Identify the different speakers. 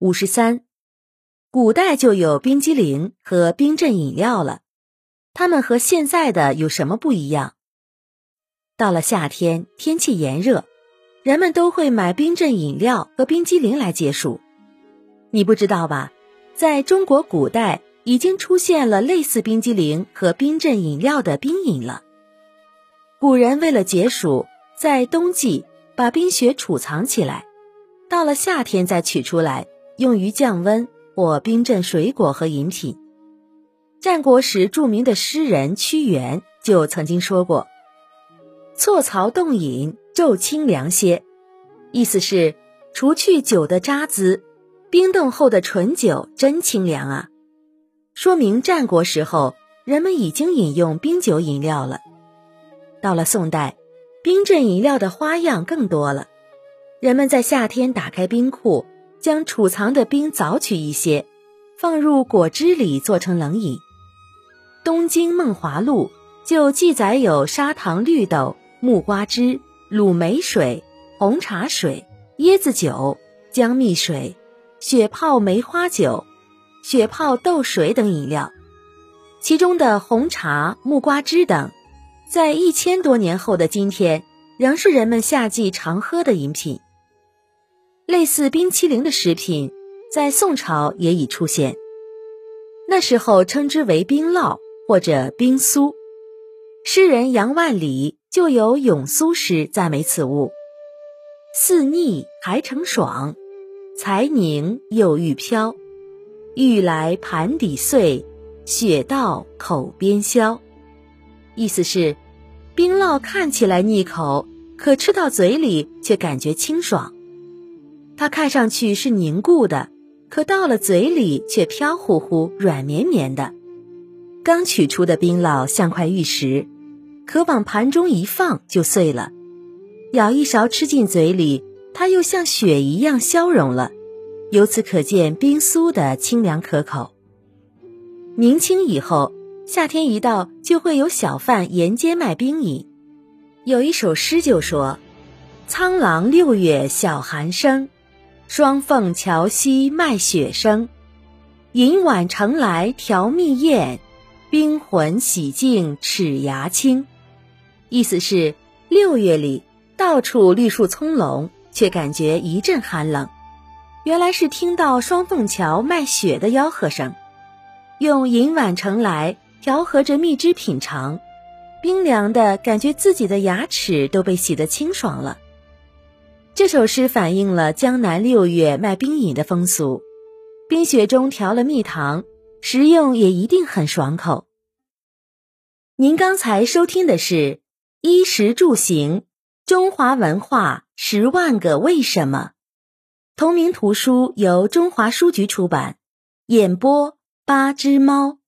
Speaker 1: 五十三，古代就有冰激凌和冰镇饮料了，它们和现在的有什么不一样？到了夏天，天气炎热，人们都会买冰镇饮料和冰激凌来解暑。你不知道吧？在中国古代已经出现了类似冰激凌和冰镇饮料的冰饮了。古人为了解暑，在冬季把冰雪储藏起来，到了夏天再取出来。用于降温或冰镇水果和饮品。战国时著名的诗人屈原就曾经说过：“错槽冻饮，昼清凉些。”意思是除去酒的渣滓，冰冻后的纯酒真清凉啊！说明战国时候人们已经饮用冰酒饮料了。到了宋代，冰镇饮料的花样更多了，人们在夏天打开冰库。将储藏的冰凿取一些，放入果汁里做成冷饮。《东京梦华录》就记载有砂糖绿豆、木瓜汁、卤梅水、红茶水、椰子酒、姜蜜水、雪泡梅花酒、雪泡豆水等饮料。其中的红茶、木瓜汁等，在一千多年后的今天，仍是人们夏季常喝的饮品。类似冰淇淋的食品，在宋朝也已出现。那时候称之为冰酪或者冰酥。诗人杨万里就有咏酥诗赞美此物：“似腻还成爽，才凝又欲飘。欲来盘底碎，雪到口边消。”意思是，冰酪看起来腻口，可吃到嘴里却感觉清爽。它看上去是凝固的，可到了嘴里却飘乎乎、软绵绵的。刚取出的冰酪像块玉石，可往盘中一放就碎了。舀一勺吃进嘴里，它又像雪一样消融了。由此可见冰酥的清凉可口。明清以后，夏天一到，就会有小贩沿街卖冰饮。有一首诗就说：“苍狼六月小寒声。”双凤桥西卖雪声，银碗盛来调蜜饁，冰魂洗净齿牙清。意思是六月里到处绿树葱茏，却感觉一阵寒冷。原来是听到双凤桥卖雪的吆喝声。用银碗盛来调和着蜜汁品尝，冰凉的感觉自己的牙齿都被洗得清爽了。这首诗反映了江南六月卖冰饮的风俗，冰雪中调了蜜糖，食用也一定很爽口。您刚才收听的是《衣食住行：中华文化十万个为什么》，同名图书由中华书局出版，演播八只猫。